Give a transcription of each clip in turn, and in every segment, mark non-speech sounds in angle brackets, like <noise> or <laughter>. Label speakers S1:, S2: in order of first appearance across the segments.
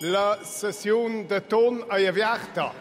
S1: La session de ton ayavierta.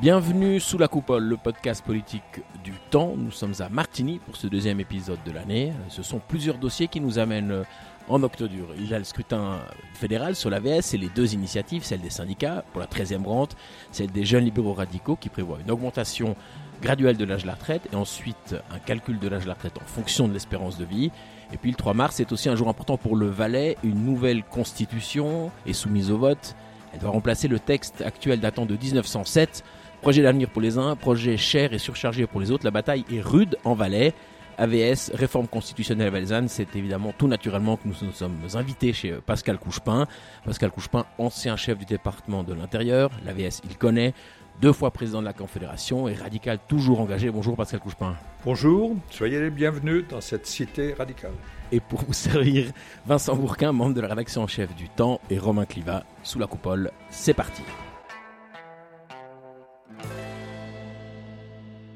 S2: Bienvenue sous la coupole, le podcast politique du temps. Nous sommes à Martigny pour ce deuxième épisode de l'année. Ce sont plusieurs dossiers qui nous amènent en octobre. Il y a le scrutin fédéral sur l'AVS et les deux initiatives, celle des syndicats pour la 13e rente, celle des jeunes libéraux radicaux qui prévoit une augmentation graduelle de l'âge de la retraite et ensuite un calcul de l'âge de la retraite en fonction de l'espérance de vie. Et puis le 3 mars est aussi un jour important pour le Valais. Une nouvelle constitution est soumise au vote. Elle doit remplacer le texte actuel datant de 1907. Projet d'avenir pour les uns, projet cher et surchargé pour les autres. La bataille est rude en Valais. AVS, réforme constitutionnelle valaisanne, c'est évidemment tout naturellement que nous nous sommes invités chez Pascal Couchepin. Pascal Couchepin, ancien chef du département de l'Intérieur, l'AVS il connaît, deux fois président de la Confédération et radical toujours engagé. Bonjour Pascal Couchepin.
S3: Bonjour, soyez les bienvenus dans cette cité radicale.
S2: Et pour vous servir, Vincent Bourquin, membre de la rédaction en chef du Temps, et Romain Cliva, sous la coupole. C'est parti.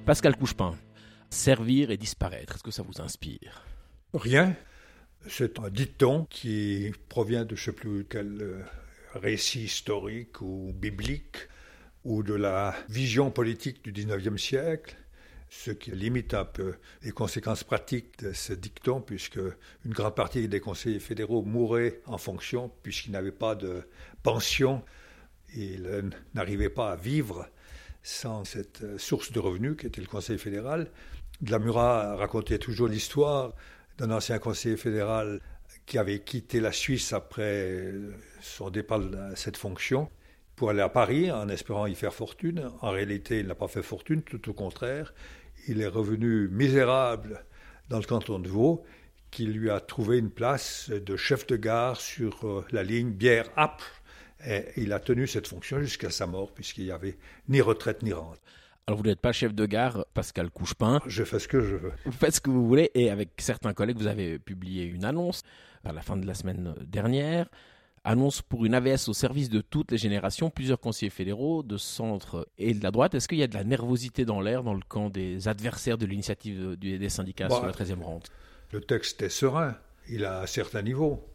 S2: Pascal Couchepin, servir et disparaître, est-ce que ça vous inspire?
S3: Rien. C'est un dicton qui provient de je ne sais plus quel euh, récit historique ou biblique ou de la vision politique du XIXe siècle, ce qui limite un peu les conséquences pratiques de ce dicton, puisque une grande partie des conseillers fédéraux mouraient en fonction, puisqu'ils n'avaient pas de pension, ils n'arrivaient pas à vivre sans cette source de revenus qui était le Conseil fédéral. Glamura racontait toujours l'histoire d'un ancien conseiller fédéral qui avait quitté la Suisse après son départ de cette fonction pour aller à Paris en espérant y faire fortune. En réalité, il n'a pas fait fortune, tout au contraire. Il est revenu misérable dans le canton de Vaud, qui lui a trouvé une place de chef de gare sur euh, la ligne Bière-Apple. Et il a tenu cette fonction jusqu'à sa mort, puisqu'il n'y avait ni retraite ni rente.
S2: Alors vous n'êtes pas chef de gare, Pascal Couchepin.
S3: Je fais ce que je veux.
S2: Vous faites ce que vous voulez, et avec certains collègues, vous avez publié une annonce à la fin de la semaine dernière annonce pour une AVS au service de toutes les générations, plusieurs conseillers fédéraux de centre et de la droite. Est-ce qu'il y a de la nervosité dans l'air dans le camp des adversaires de l'initiative des syndicats sur la 13e rente?
S3: Le texte est serein, il a un certain niveau.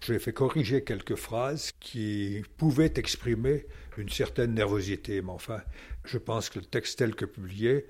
S3: J'ai fait corriger quelques phrases qui pouvaient exprimer une certaine nervosité, mais enfin, je pense que le texte tel que publié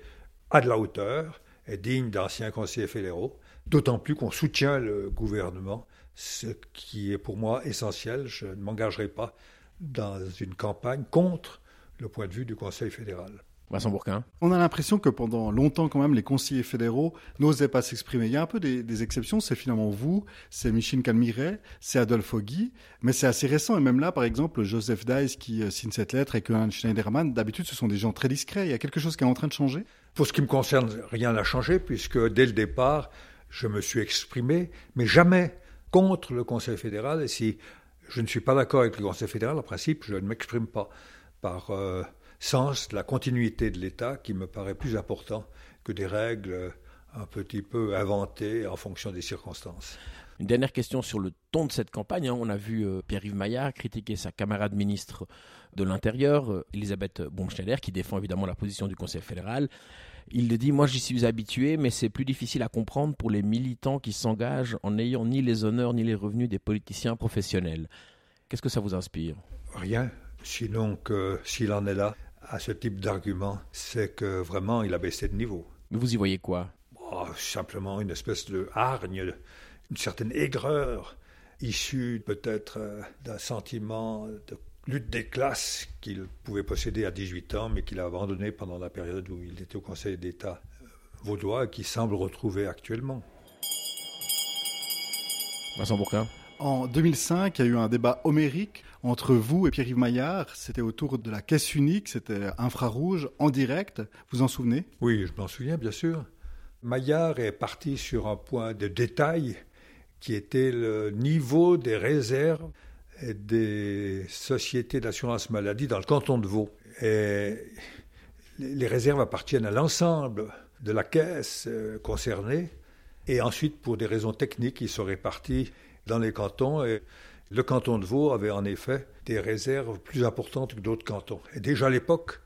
S3: a de la hauteur, est digne d'anciens conseillers fédéraux, d'autant plus qu'on soutient le gouvernement ce qui est pour moi essentiel. Je ne m'engagerai pas dans une campagne contre le point de vue du Conseil fédéral.
S2: Vincent Bourquin.
S4: On a l'impression que pendant longtemps, quand même, les conseillers fédéraux n'osaient pas s'exprimer. Il y a un peu des, exceptions. C'est finalement vous, c'est Michel Calmiret, c'est Adolphe Guy, mais c'est assez récent. Et même là, par exemple, Joseph Dice qui euh, signe cette lettre et que Schneiderman, d'habitude, ce sont des gens très discrets. Il y a quelque chose qui est en train de changer?
S3: Pour ce qui me concerne, rien n'a changé, puisque dès le départ, je me suis exprimé, mais jamais contre le Conseil fédéral. Et si je ne suis pas d'accord avec le Conseil fédéral, en principe, je ne m'exprime pas par euh, sens de la continuité de l'État qui me paraît plus important que des règles un petit peu inventées en fonction des circonstances.
S2: Une dernière question sur le ton de cette campagne. Hein. On a vu euh, Pierre-Yves Maillard critiquer sa camarade ministre de l'Intérieur, euh, Elisabeth Baumschneider, qui défend évidemment la position du Conseil fédéral. Il le dit, moi j'y suis habitué, mais c'est plus difficile à comprendre pour les militants qui s'engagent en n'ayant ni les honneurs ni les revenus des politiciens professionnels. Qu'est-ce que ça vous inspire?
S3: Rien, sinon que s'il en est là à ce type d'argument, c'est que vraiment il a baissé de niveau.
S2: Mais vous y voyez quoi?
S3: Oh, Simplement une espèce de hargne, une certaine aigreur, issue peut-être euh, d'un sentiment de lutte des classes qu'il pouvait posséder à 18 ans, mais qu'il a abandonné pendant la période où il était au Conseil d'État vaudois et qui semble retrouver actuellement.
S2: Vincent Bourquin?
S4: En 2005, il y a eu un débat homérique entre vous et Pierre-Yves Maillard. C'était autour de la caisse unique, c'était infrarouge, en direct. Vous en souvenez?
S3: Oui, je m'en souviens, bien sûr. Maillard est parti sur un point de détail qui était le niveau des réserves des sociétés d'assurance maladie dans le canton de Vaud. Les réserves appartiennent à l'ensemble de la caisse euh, concernée. Et ensuite, pour des raisons techniques, ils sont répartis dans les cantons. Et le canton de Vaud avait en effet des réserves plus importantes que d'autres cantons. Et déjà à l'époque,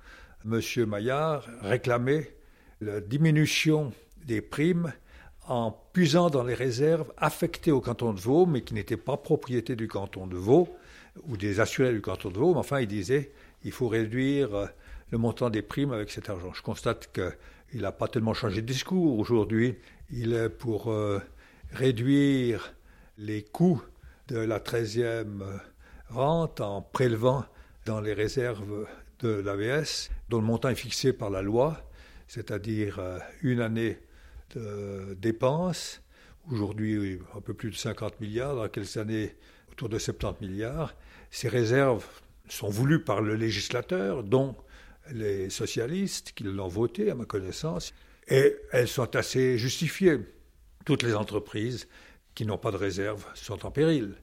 S3: M. Maillard réclamait la diminution des primes en puisant dans les réserves affectées au canton de Vaud, mais qui n'étaient pas propriété du canton de Vaud ou des assurés du canton de Vaud. Mais enfin, il disait il faut réduire euh, le montant des primes avec cet argent. Je constate qu'il n'a pas tellement changé de discours. Aujourd'hui, il est pour euh, réduire les coûts de la 13e euh, rente en prélevant dans les réserves de l'AVS, dont le montant est fixé par la loi, c'est-à-dire une année de dépenses. Aujourd'hui, un peu plus de 50 milliards, dans quelques années, autour de 70 milliards. Ces réserves sont voulues par le législateur, dont les socialistes qui l'ont voté, à ma connaissance, et elles sont assez justifiées. Toutes les entreprises qui n'ont pas de réserve sont en péril.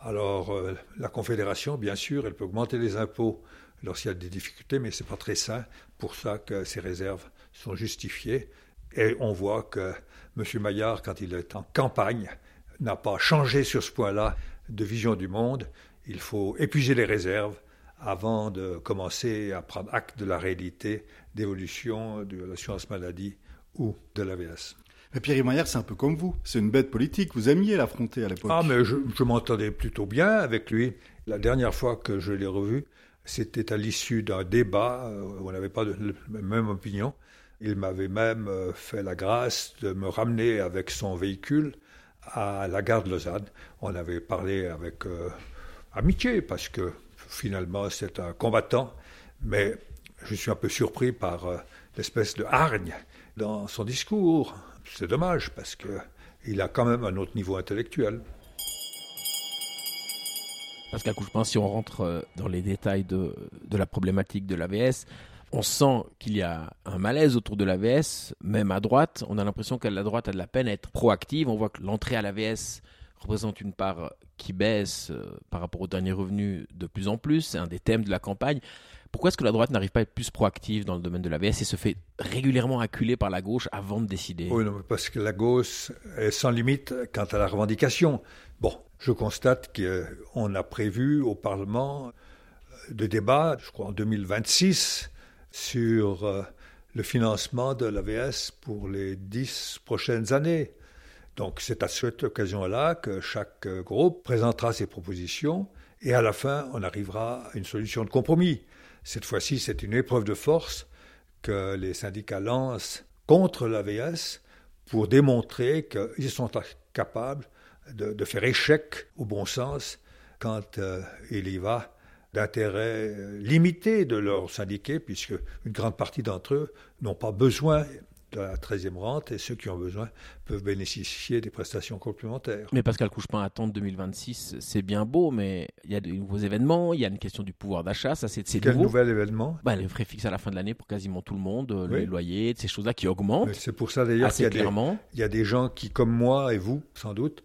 S3: Alors, euh, la Confédération, bien sûr, elle peut augmenter les impôts lorsqu'il y a des difficultés, mais ce n'est pas très sain. Pour ça que ces réserves sont justifiées. Et on voit que M. Maillard, quand il est en campagne, n'a pas changé sur ce point-là de vision du monde. Il faut épuiser les réserves avant de commencer à prendre acte de la réalité d'évolution de l'assurance maladie ou de l'AVS.
S4: Mais Pierre Maillard, c'est un peu comme vous. C'est une bête politique. Vous aimiez l'affronter à l'époque.
S3: Ah, mais je, m'entendais plutôt bien avec lui. La dernière fois que je l'ai revu, c'était à l'issue d'un débat où on n'avait pas la même opinion. Il m'avait même euh, fait la grâce de me ramener avec son véhicule à la gare de Lausanne. On avait parlé avec euh, amitié parce que finalement c'est un combattant, mais je suis un peu surpris par euh, l'espèce de hargne dans son discours. C'est dommage parce qu'il a quand même un autre niveau intellectuel.
S2: Je pense, si on rentre dans les détails de, de la problématique de l'AVS, on sent qu'il y a un malaise autour de l'AVS, même à droite. On a l'impression que la droite a de la peine à être proactive. On voit que l'entrée à l'AVS représente une part qui baisse euh, par rapport aux derniers revenus de plus en plus. C'est un des thèmes de la campagne. Pourquoi est-ce que la droite n'arrive pas à être plus proactive dans le domaine de l'AVS et se fait régulièrement acculer par la gauche avant de décider?
S3: Oui, parce que la gauche est sans limite quant à la revendication. Bon, je constate qu'on a prévu au Parlement de débats, je crois en 2026, sur euh, le financement de l'AVS pour les dix prochaines années. Donc c'est à cette occasion-là que chaque groupe présentera ses propositions et à la fin on arrivera à une solution de compromis. Cette fois-ci c'est une épreuve de force que les syndicats lancent contre l'AVS pour démontrer qu'ils sont capables de, faire échec au bon sens quand euh, il y va d'intérêt euh, limité de leurs syndiqués, puisque une grande partie d'entre eux n'ont pas besoin de la 13e rente et ceux qui ont besoin peuvent bénéficier des prestations complémentaires.
S2: Mais Pascal Couchepin, attendre 2026, c'est bien beau, mais il y a de nouveaux événements, il y a une question du pouvoir d'achat, ça c'est
S3: Quel nouvel événement?
S2: Bah, Les frais fixes à la fin de l'année pour quasiment tout le monde, euh, les loyers, ces choses-là qui augmentent.
S3: C'est pour ça d'ailleurs qu'il y, il y a des gens qui, comme moi et vous, sans doute,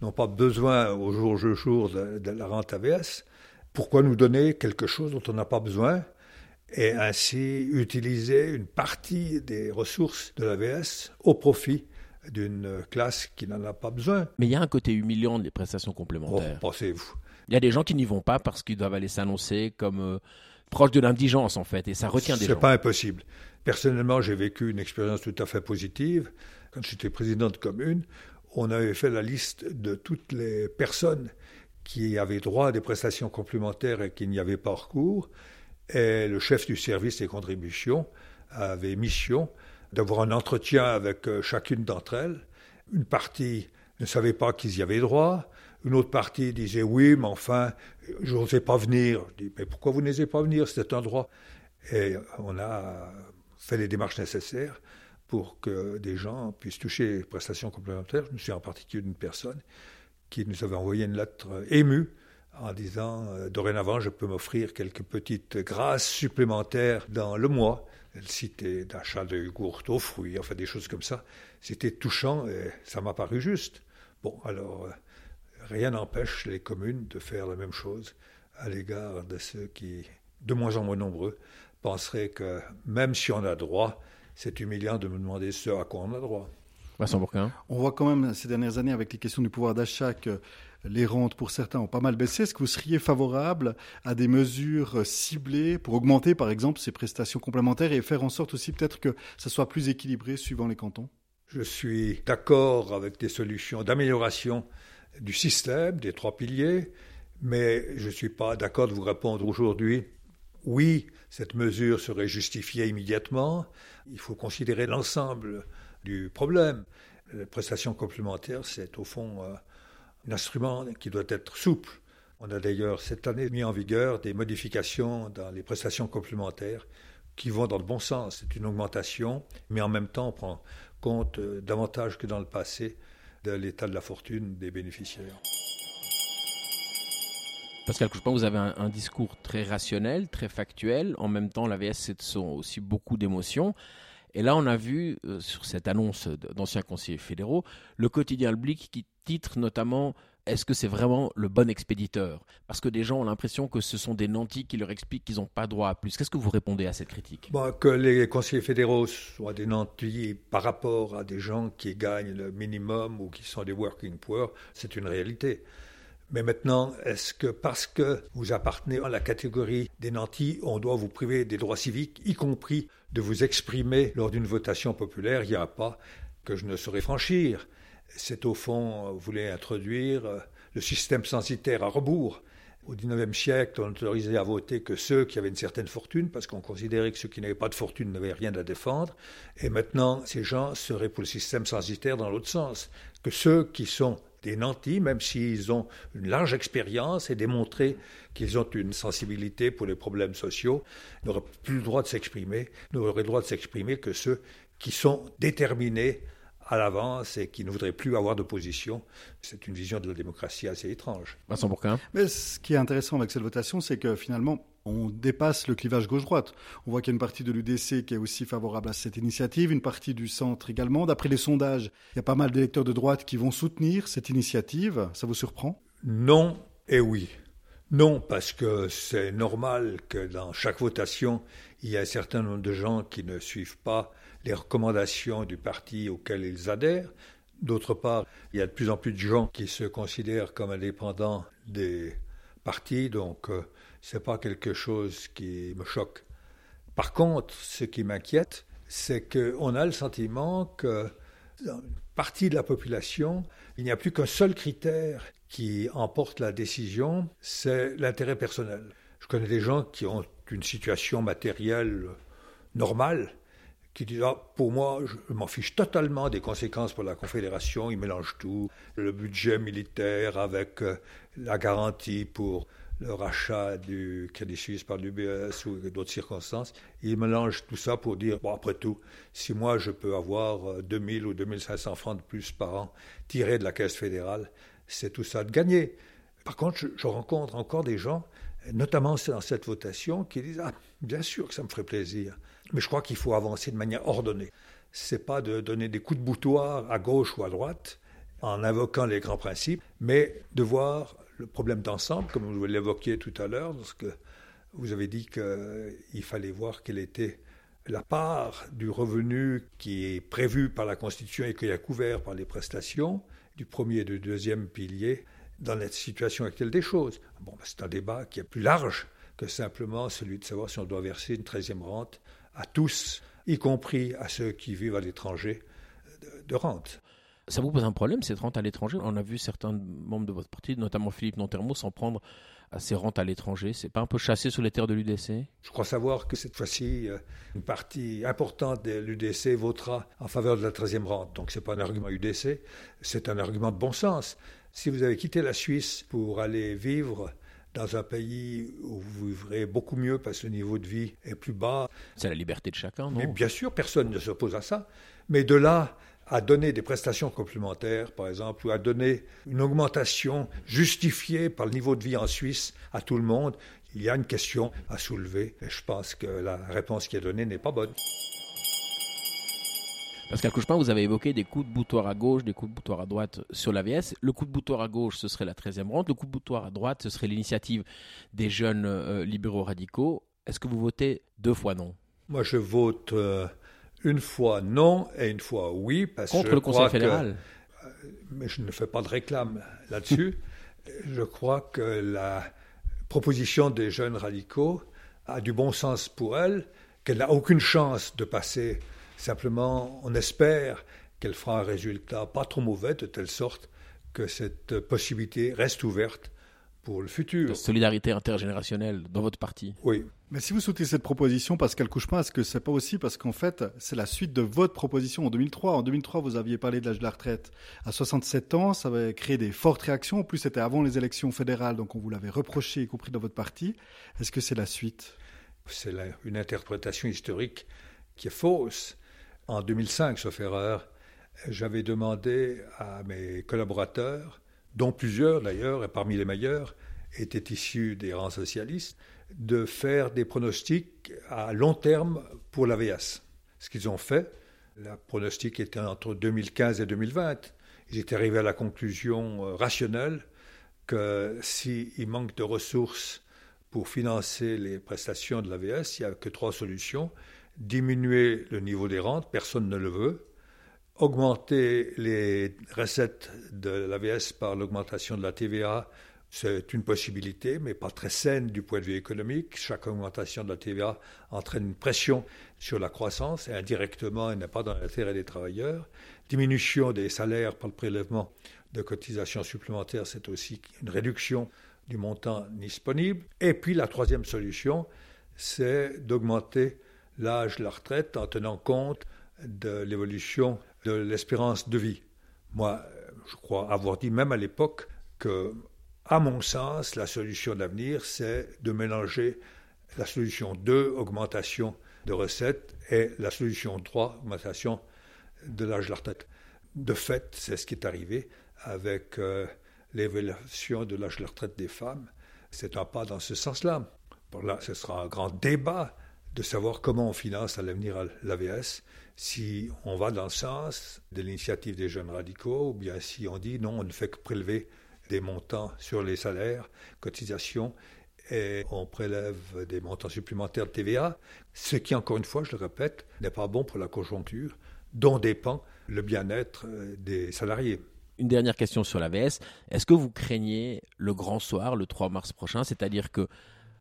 S3: n'ont pas besoin au jour le jour de, de la rente AVS, pourquoi nous donner quelque chose dont on n'a pas besoin? Et ainsi utiliser une partie des ressources de l'AVS au profit d'une classe qui n'en a pas besoin.
S2: Mais il y a un côté humiliant des prestations complémentaires.
S3: Oh, pensez-vous
S2: Il y a des gens qui n'y vont pas parce qu'ils doivent aller s'annoncer comme euh, proches de l'indigence en fait, et ça retient des gens.
S3: C'est pas impossible. Personnellement, j'ai vécu une expérience tout à fait positive. Quand j'étais président de commune, on avait fait la liste de toutes les personnes qui avaient droit à des prestations complémentaires et qui n'y avaient pas recours. Et le chef du service des contributions avait mission d'avoir un entretien avec euh, chacune d'entre elles. Une partie ne savait pas qu'ils y avaient droit. Une autre partie disait oui, mais enfin, je n'osais pas venir. Je dis, mais pourquoi vous n'osez pas venir? C'est un droit. Et on a fait les démarches nécessaires pour que des gens puissent toucher les prestations complémentaires. Je me suis en particulier d'une personne qui nous avait envoyé une lettre émue en disant euh, dorénavant je peux m'offrir quelques petites grâces supplémentaires dans le mois. Elle citait d'achat de yogourt aux fruits, enfin des choses comme ça. C'était touchant et ça m'a paru juste. Bon, alors euh, rien n'empêche les communes de faire la même chose à l'égard de ceux qui, de moins en moins nombreux, penseraient que même si on a droit, c'est humiliant de me demander ce à quoi on a droit.
S4: On voit quand même ces dernières années avec les questions du pouvoir d'achat que les rentes pour certains ont pas mal baissé. Est-ce que vous seriez favorable à des mesures ciblées pour augmenter par exemple ces prestations complémentaires et faire en sorte aussi peut-être que ça soit plus équilibré suivant les cantons?
S3: Je suis d'accord avec des solutions d'amélioration du système, des trois piliers, mais je ne suis pas d'accord de vous répondre aujourd'hui. Oui, cette mesure serait justifiée immédiatement. Il faut considérer l'ensemble du problème. Les prestations complémentaires, c'est au fond euh, instrument qui doit être souple. On a d'ailleurs cette année mis en vigueur des modifications dans les prestations complémentaires qui vont dans le bon sens. C'est une augmentation, mais en même temps, on prend compte euh, davantage que dans le passé de l'état de la fortune des bénéficiaires.
S2: Pascal Couchepin, vous avez un, discours très rationnel, très factuel. En même temps, l'AVS, c'est aussi beaucoup d'émotions. Et là, on a vu, euh, sur cette annonce d'anciens conseillers fédéraux, le quotidien Le Blick qui titre notamment est-ce que c'est vraiment le bon expéditeur? Parce que des gens ont l'impression que ce sont des nantis qui leur expliquent qu'ils n'ont pas droit à plus. Qu'est-ce que vous répondez à cette critique?
S3: Que les conseillers fédéraux soient des nantis par rapport à des gens qui gagnent le minimum ou qui sont des working poor, c'est une réalité. Mais maintenant, est-ce que parce que vous appartenez à la catégorie des nantis, on doit vous priver des droits civiques, y compris de vous exprimer lors d'une votation populaire? Il n'y a pas que je ne saurais franchir c'est au fond, vous voulez introduire euh, le système censitaire à rebours. Au XIXe siècle, on n'autorisait à voter que ceux qui avaient une certaine fortune, parce qu'on considérait que ceux qui n'avaient pas de fortune n'avaient rien à défendre. Et maintenant, ces gens seraient pour le système censitaire dans l'autre sens, que ceux qui sont des nantis, même s'ils ont une large expérience et démontré qu'ils ont une sensibilité pour les problèmes sociaux, n'auraient plus le droit de s'exprimer, n'auraient le droit de s'exprimer que ceux qui sont déterminés à l'avance et qui ne voudrait plus avoir d'opposition. C'est une vision de la démocratie assez étrange.
S2: Vincent Bourquin.
S4: Mais ce qui est intéressant avec cette votation, c'est que finalement, on dépasse le clivage gauche-droite. On voit qu'il y a une partie de l'UDC qui est aussi favorable à cette initiative, une partie du centre également. D'après les sondages, il y a pas mal d'électeurs de droite qui vont soutenir cette initiative. Ça vous surprend?
S3: Non et oui. Non, parce que c'est normal que dans chaque votation, il y a un certain nombre de gens qui ne suivent pas les recommandations du parti auquel ils adhèrent. D'autre part, il y a de plus en plus de gens qui se considèrent comme indépendants des partis, donc euh, ce n'est pas quelque chose qui me choque. Par contre, ce qui m'inquiète, c'est qu'on a le sentiment que dans une partie de la population, il n'y a plus qu'un seul critère qui emporte la décision, c'est l'intérêt personnel. Je connais des gens qui ont une situation matérielle normale, qui disent ah, pour moi, je m'en fiche totalement des conséquences pour la Confédération, ils mélangent tout, le budget militaire avec euh, la garantie pour le rachat du Crédit Suisse par l'UBS ou d'autres circonstances. Ils mélangent tout ça pour dire, bon, après tout, si moi je peux avoir 2000 euh, ou 2500 francs de plus par an tirés de la caisse fédérale, c'est tout ça de gagner. Par contre, je, rencontre encore des gens, notamment dans cette votation, qui disent, ah, bien sûr que ça me ferait plaisir. Mais je crois qu'il faut avancer de manière ordonnée. Ce n'est pas de donner des coups de boutoir à gauche ou à droite en invoquant les grands principes, mais de voir le problème d'ensemble, comme vous l'évoquiez tout à l'heure, parce que vous avez dit qu'il fallait voir quelle était la part du revenu qui est prévu par la Constitution et qui est couvert par les prestations du premier et du deuxième pilier dans la situation actuelle des choses. Bon, ben, c'est un débat qui est plus large que simplement celui de savoir si on doit verser une 13e rente à tous, y compris à ceux qui vivent à l'étranger, de, rente.
S2: Ça vous pose un problème, cette rente à l'étranger? On a vu certains membres de votre parti, notamment Philippe Nontermo, s'en prendre à ces rentes à l'étranger. C'est pas un peu chassé sur les terres de l'UDC
S3: Je crois savoir que cette fois-ci, euh, une partie importante de l'UDC votera en faveur de la 13e rente. Donc ce n'est pas un argument UDC, c'est un argument de bon sens. Si vous avez quitté la Suisse pour aller vivre dans un pays où vous vivrez beaucoup mieux parce que le niveau de vie est plus bas.
S2: C'est la liberté de chacun, non?
S3: Mais bien sûr, personne ne s'oppose à ça. Mais de là à donner des prestations complémentaires, par exemple, ou à donner une augmentation justifiée par le niveau de vie en Suisse à tout le monde, il y a une question à soulever. Et je pense que la réponse qui est donnée n'est pas bonne.
S2: Pascal Couchepin, vous avez évoqué des coups de boutoir à gauche, des coups de boutoir à droite sur l'AVS. Le coup de boutoir à gauche, ce serait la 13e rente. Le coup de boutoir à droite, ce serait l'initiative des jeunes euh, libéraux radicaux. Est-ce que vous votez deux fois non?
S3: Moi, je vote euh, une fois non et une fois oui. Parce
S2: Contre le Conseil fédéral
S3: euh, Mais je ne fais pas de réclame là-dessus. <laughs> je crois que la proposition des jeunes radicaux a du bon sens pour elle, qu'elle n'a aucune chance de passer Simplement, on espère qu'elle fera un résultat pas trop mauvais, de telle sorte que cette possibilité reste ouverte pour le futur.
S2: De solidarité intergénérationnelle dans votre parti.
S3: Oui.
S4: Mais si vous soutenez cette proposition, Pascal Couchepin, est-ce que c'est pas aussi parce qu'en fait, c'est la suite de votre proposition en 2003 En 2003, vous aviez parlé de l'âge de la retraite à 67 ans, ça avait créé des fortes réactions. En plus, c'était avant les élections fédérales, donc on vous l'avait reproché, y compris dans votre parti. Est-ce que c'est la suite?
S3: C'est une interprétation historique qui est fausse. En 2005, sauf erreur, j'avais demandé à mes collaborateurs, dont plusieurs d'ailleurs, et parmi les meilleurs, étaient issus des rangs socialistes, de faire des pronostics à long terme pour l'AVS. Ce qu'ils ont fait, le pronostic était entre 2015 et 2020. Ils étaient arrivés à la conclusion euh, rationnelle que s'il manque de ressources pour financer les prestations de l'AVS, il n'y a que trois solutions. Diminuer le niveau des rentes, personne ne le veut. Augmenter les recettes de l'AVS par l'augmentation de la TVA, c'est une possibilité, mais pas très saine du point de vue économique. Chaque augmentation de la TVA entraîne une pression sur la croissance et indirectement, elle n'est pas dans l'intérêt des travailleurs. Diminution des salaires par le prélèvement de cotisations supplémentaires, c'est aussi une réduction du montant disponible. Et puis la troisième solution, c'est d'augmenter l'âge de la retraite en tenant compte de l'évolution de l'espérance de vie. Moi, je crois avoir dit même à l'époque que à mon sens, la solution d'avenir, c'est de mélanger la solution 2, augmentation de recettes, et la solution 3, augmentation de l'âge de la retraite. De fait, c'est ce qui est arrivé avec euh, l'évaluation de l'âge de la retraite des femmes. C'est un pas dans ce sens-là. Là, ce sera un grand débat de savoir comment on finance à l'avenir l'AVS, si on va dans le sens de l'initiative des jeunes radicaux, ou bien si on dit non, on ne fait que prélever des montants sur les salaires, cotisations, et on prélève des montants supplémentaires de TVA, ce qui, encore une fois, je le répète, n'est pas bon pour la conjoncture, dont dépend le bien-être euh, des salariés.
S2: Une dernière question sur l'AVS. Est-ce que vous craignez le grand soir, le 3 mars prochain, c'est-à-dire que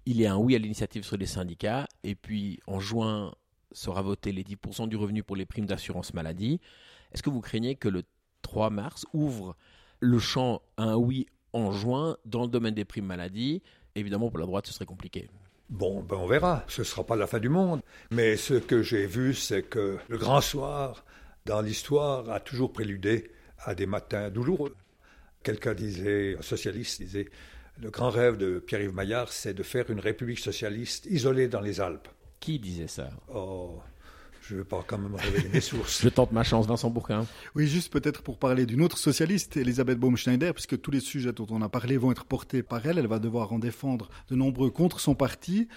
S2: il y a un oui à l'initiative sur les syndicats, et puis en juin sera voté les 10% du revenu pour les primes d'assurance maladie. Est-ce que vous craignez que le 3 mars ouvre le champ un oui en juin dans le domaine des primes maladie? Évidemment, pour la droite, ce serait compliqué.
S3: Bon, ben on verra. Ce ne sera pas la fin du monde. Mais ce que j'ai vu, c'est que le grand soir, dans l'histoire, a toujours préludé à des matins douloureux. Quelqu'un disait, un socialiste disait, le grand rêve de Pierre-Yves Maillard, c'est de faire une république socialiste isolée dans les Alpes.
S2: Qui disait ça?
S3: Oh, je ne vais pas quand même révéler mes sources. <laughs>
S2: Je tente ma chance, Vincent Bourquin.
S4: Oui, juste peut-être pour parler d'une autre socialiste, Elisabeth Baumschneider, puisque tous les sujets dont on a parlé vont être portés par elle. Elle va devoir en défendre de nombreux contre son parti.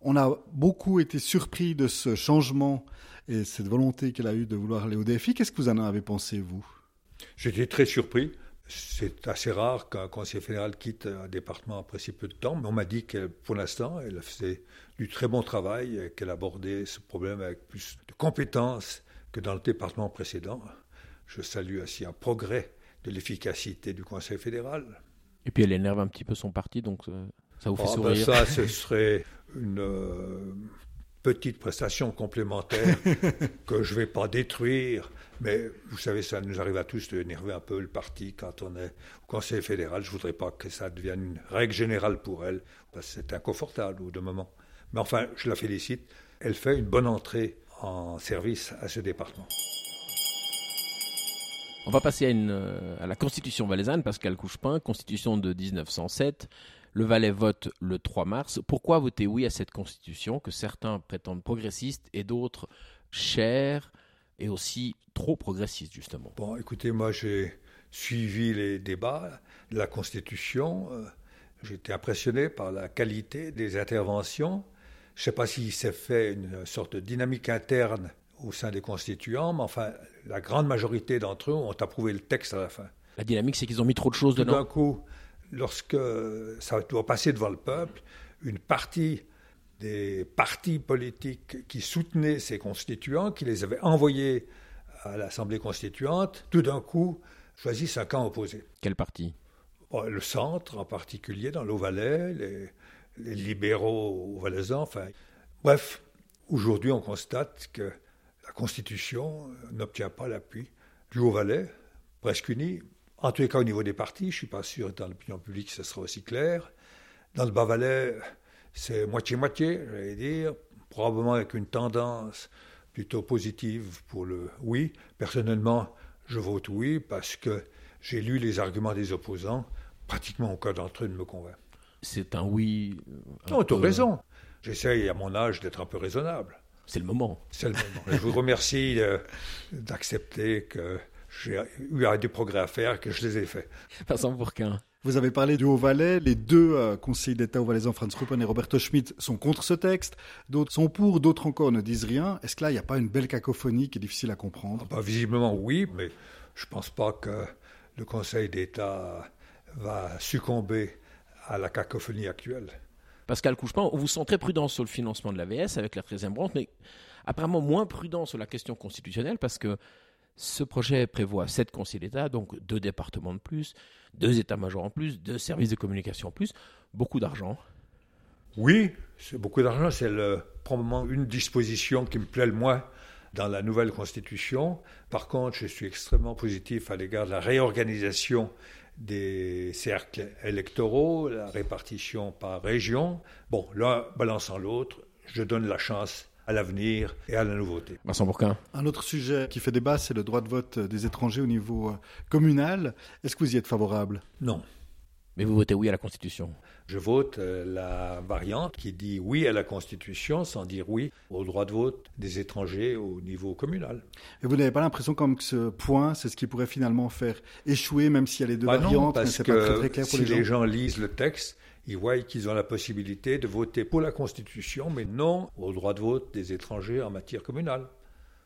S4: On a beaucoup été surpris de ce changement et cette volonté qu'elle a eue de vouloir aller au défi. Qu'est-ce que vous en avez pensé, vous?
S3: J'étais très surpris. C'est assez rare qu'un conseiller fédéral quitte un département après si peu de temps, mais on m'a dit que pour l'instant, elle faisait du très bon travail et qu'elle abordait ce problème avec plus de compétences que dans le département précédent. Je salue ainsi un progrès de l'efficacité du Conseil fédéral.
S2: Et puis elle énerve un petit peu son parti, donc euh, ça vous fait
S3: oh, ben
S2: sourire.
S3: ça, ce <laughs> serait une euh, petite prestation complémentaire <laughs> que je ne vais pas détruire. Mais vous savez, ça nous arrive à tous de énerver un peu le parti quand on est au Conseil fédéral. Je ne voudrais pas que ça devienne une règle générale pour elle, parce que c'est inconfortable au de moment. Mais enfin, je la félicite. Elle fait une bonne entrée en service à ce département.
S2: On va passer à, une, euh, à la Constitution valaisanne, Pascal Couchepin, Constitution de 1907. Le Valais vote le 3 mars. Pourquoi voter oui à cette Constitution que certains prétendent progressiste et d'autres chère et aussi trop progressiste, justement?
S3: Bon, écoutez, moi j'ai suivi les débats de la Constitution. Euh, j'ai été impressionné par la qualité des interventions. Je ne sais pas s'il s'est fait une sorte de dynamique interne au sein des constituants, mais enfin, la grande majorité d'entre eux ont approuvé le texte à la fin.
S2: La dynamique, c'est qu'ils ont mis trop de choses
S3: Tout
S2: dedans.
S3: d'un coup, lorsque ça doit passer devant le peuple, une partie des partis politiques qui soutenaient ces constituants, qui les avaient envoyés à l'Assemblée constituante, tout d'un coup choisissent un camp opposé.
S2: Quel parti?
S3: Bon, le centre en particulier, dans l'Eau-Valais, les, les libéraux valaisans, enfin. Bref, aujourd'hui, on constate que la Constitution n'obtient pas l'appui du Haut-Valais, presque unie. En tous les cas, au niveau des partis, je ne suis pas sûr dans l'opinion publique, ce sera aussi clair. Dans le Bas-Valais, c'est moitié-moitié, j'allais dire, probablement avec une tendance plutôt positive pour le oui. Personnellement, je vote oui parce que j'ai lu les arguments des opposants. Pratiquement aucun d'entre eux ne me convainc.
S2: C'est un oui.
S3: Un non, tu as raison. J'essaye à mon âge d'être un peu raisonnable.
S2: C'est le moment.
S3: C'est le moment. je vous remercie d'accepter que j'ai eu des progrès à faire, que je les ai faits.
S2: Passons pour qu'un.
S4: Vous avez parlé du Haut-Valais. Les deux euh, conseillers d'État haut-valaisans, Franz Ruppen et Roberto Schmidt, sont contre ce texte. D'autres sont pour, d'autres encore ne disent rien. Est-ce que là, il n'y a pas une belle cacophonie qui est difficile à comprendre?
S3: Ah bah, Visiblement, oui, mais je ne pense pas que le Conseil d'État va succomber à la cacophonie actuelle.
S2: Pascal Couchepin, on vous sent très prudent sur le financement de l'AVS avec la 13e branche, mais apparemment moins prudent sur la question constitutionnelle parce que ce projet prévoit sept conseils d'État, donc deux départements de plus, deux états-majors en plus, deux services de communication en plus, beaucoup d'argent.
S3: Oui, c'est beaucoup d'argent. C'est probablement une disposition qui me plaît le moins dans la nouvelle constitution. Par contre, je suis extrêmement positif à l'égard de la réorganisation des cercles électoraux, la répartition par région. Bon, l'un balançant l'autre, je donne la chance à l'avenir et à la nouveauté.
S2: Vincent Bourquin.
S4: Un autre sujet qui fait débat, c'est le droit de vote des étrangers au niveau euh, communal. Est-ce que vous y êtes favorable?
S3: Non.
S2: Mais vous votez oui à la Constitution
S3: Je vote euh, la variante qui dit oui à la Constitution sans dire oui au droit de vote des étrangers au niveau communal.
S4: Et vous n'avez pas l'impression comme que ce point, c'est ce qui pourrait finalement faire échouer, même s'il y a les deux bah variantes,
S3: non, parce
S4: mais
S3: que
S4: pas très, très clair pour
S3: si
S4: les
S3: gens? les gens lisent le texte, ils voient qu'ils ont la possibilité de voter pour la Constitution, mais non au droit de vote des étrangers en matière communale.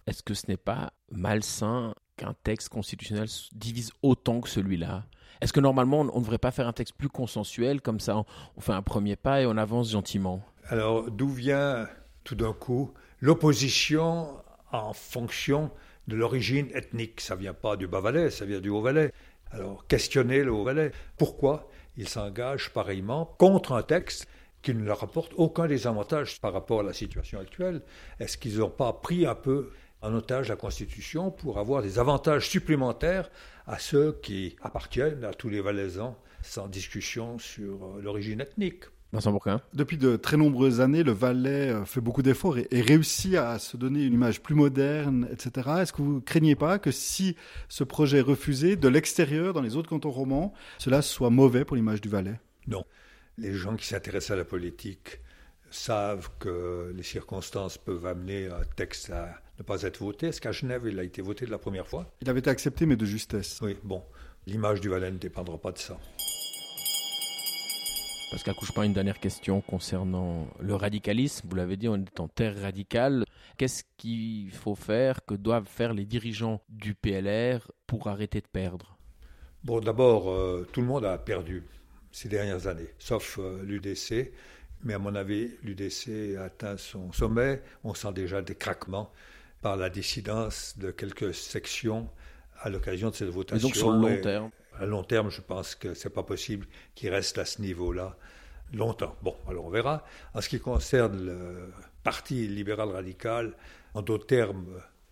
S2: Est-ce que ce n'est pas malsain qu'un texte constitutionnel divise autant que celui-là? Est-ce que normalement on ne devrait pas faire un texte plus consensuel, comme ça on fait un premier pas et on avance gentiment?
S3: Alors d'où vient tout d'un coup l'opposition en fonction de l'origine ethnique? Ça vient pas du Bas-Valais, ça vient du Haut-Valais. Alors questionner le Haut-Valais. Pourquoi? Ils s'engagent pareillement contre un texte qui ne leur apporte aucun des avantages par rapport à la situation actuelle. Est-ce qu'ils n'ont pas pris un peu en otage la Constitution pour avoir des avantages supplémentaires à ceux qui appartiennent à tous les Valaisans sans discussion sur euh, l'origine ethnique?
S4: Depuis de très nombreuses années, le Valais euh, fait beaucoup d'efforts et, réussit à se donner une image plus moderne, etc. Est-ce que vous ne craignez pas que si ce projet est refusé de l'extérieur, dans les autres cantons romans, cela soit mauvais pour l'image du Valais?
S3: Non. Les gens qui s'intéressent à la politique savent que les circonstances peuvent amener un texte à ne pas être voté. Est-ce qu'à Genève, il a été voté de la première fois?
S4: Il avait été accepté, mais de justesse.
S3: Oui, bon. L'image du Valais ne dépendra pas de ça.
S2: Pascal Couchepin, une dernière question concernant le radicalisme. Vous l'avez dit, on est en terre radicale. Qu'est-ce qu'il faut faire, que doivent faire les dirigeants du PLR pour arrêter de perdre?
S3: Bon, d'abord, euh, tout le monde a perdu ces dernières années, sauf euh, l'UDC. Mais à mon avis, l'UDC a atteint son sommet. On sent déjà des craquements par la dissidence de quelques sections à l'occasion de cette votation.
S2: donc sur le long terme
S3: à long terme, je pense que ce n'est pas possible qu'il reste à ce niveau-là longtemps. Bon, alors on verra. En ce qui concerne le Parti libéral radical, en d'autres termes,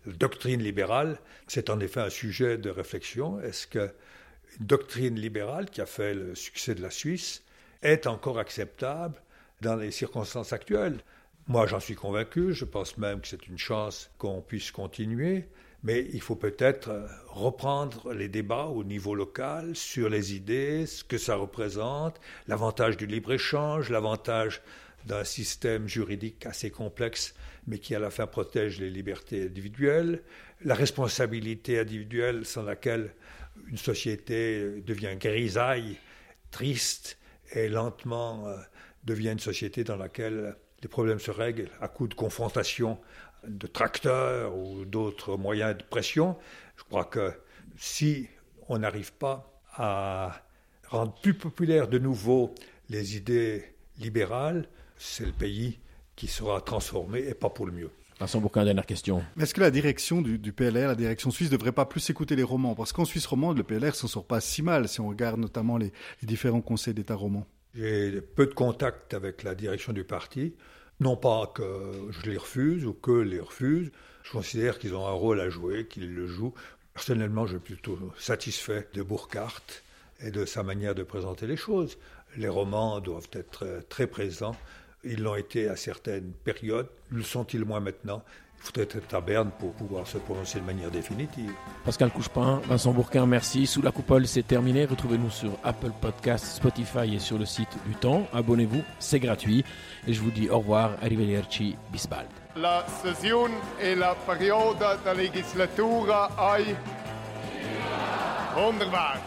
S3: doctrine libérale, c'est en effet un sujet de réflexion. Est-ce qu'une doctrine libérale qui a fait le succès de la Suisse est encore acceptable dans les circonstances actuelles? Moi, j'en suis convaincu. Je pense même que c'est une chance qu'on puisse continuer. Mais il faut peut-être euh, reprendre les débats au niveau local sur les idées, ce que ça représente, l'avantage du libre-échange, l'avantage d'un système juridique assez complexe, mais qui à la fin protège les libertés individuelles, la responsabilité individuelle sans laquelle une société devient grisaille, triste et lentement euh, devient une société dans laquelle les problèmes se règlent à coup de confrontation de tracteurs ou d'autres moyens de pression. Je crois que si on n'arrive pas à rendre plus populaires de nouveau les idées libérales, c'est le pays qui sera transformé et pas pour le mieux.
S2: Vincent Bourquin, dernière question.
S4: Est-ce que la direction du, PLR, la direction suisse, ne devrait pas plus écouter les romans? Parce qu'en Suisse romande, le PLR s'en sort pas si mal si on regarde notamment les, les différents conseils d'État romans.
S3: J'ai peu de contact avec la direction du parti. Non pas que je les refuse ou que les refuse, je considère qu'ils ont un rôle à jouer, qu'ils le jouent Personnellement, je suis plutôt satisfait de Burkhardt et de sa manière de présenter les choses. Les romans doivent être très présents. Ils l'ont été à certaines périodes. Le sont-ils moins maintenant? Il faudrait être à Berne pour pouvoir se prononcer de manière définitive.
S2: Pascal Couchepin, Vincent Bourquin, merci. Sous la coupole, c'est terminé. Retrouvez-nous sur Apple Podcasts, Spotify et sur le site du Temps. Abonnez-vous, c'est gratuit. Et je vous dis au revoir, arrivederci, bisbald.
S1: La session et la période de législature ay wunderbar.